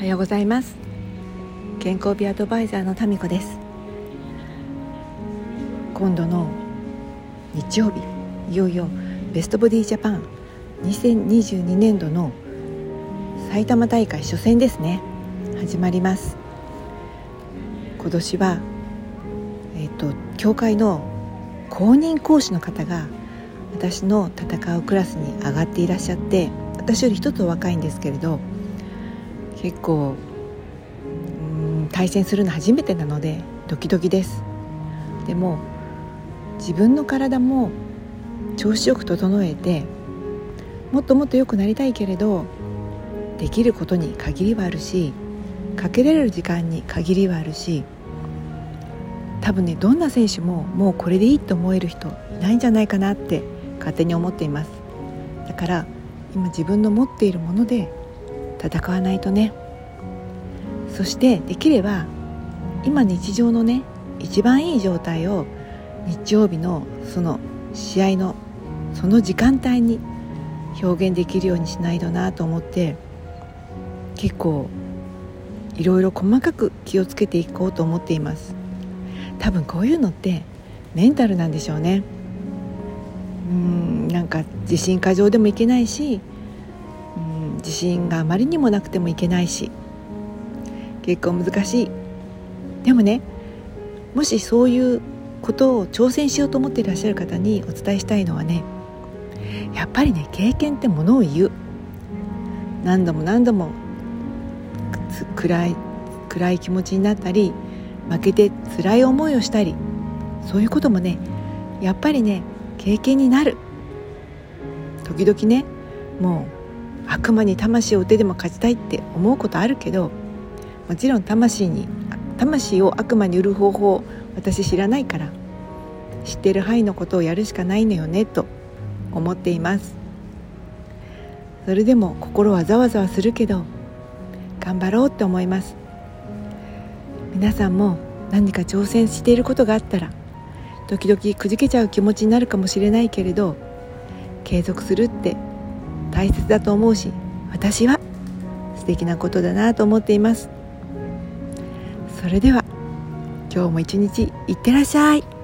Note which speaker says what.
Speaker 1: おはようございます。健康美アドバイザーのタミコです。今度の日曜日いよいよベストボディジャパン2022年度の埼玉大会初戦ですね。始まります。今年はえっ、と協会の公認講師の方が私の戦うクラスに上がっていらっしゃって私より一つ若いんですけれど結構うん対戦するの初めてなのでドキドキです。でも自分の体も調子よく整えてもっともっと良くなりたいけれどできることに限りはあるしかけられる時間に限りはあるし多分ねどんな選手ももうこれでいいと思える人いないんじゃないかなって勝手に思っています。だから今自分の持っているもので戦わないとね。そしてできれば今日常のね一番いい状態を日曜日のその試合のその時間帯に表現できるようにしないとなと思って結構いろいろ細かく気をつけていこうと思っています。多分こういうのってメンタルなんでしょうね。うんなんか自信過剰でもいけないし自信があまりにもなくてもいけないし結構難しい。でもねもしそういうことを挑戦しようと思っていらっしゃる方にお伝えしたいのはねやっぱりね経験ってものを言う。何度も何度も暗い暗い気持ちになったり負けて辛い思いをしたりそういうこともねやっぱりね経験になる。時々ねもう悪魔に魂を打てでも勝ちたいって思うことあるけどもちろん魂に魂を悪魔に売る方法私知らないから知ってる範囲のことをやるしかないのよねと思っています。それでも心はざわざわするけど頑張ろうって思います。皆さんも何か挑戦していることがあったら時々くじけちゃう気持ちになるかもしれないけれど継続するって大切だと思うし私は素敵なことだなと思っています。それでは今日も一日いってらっしゃい。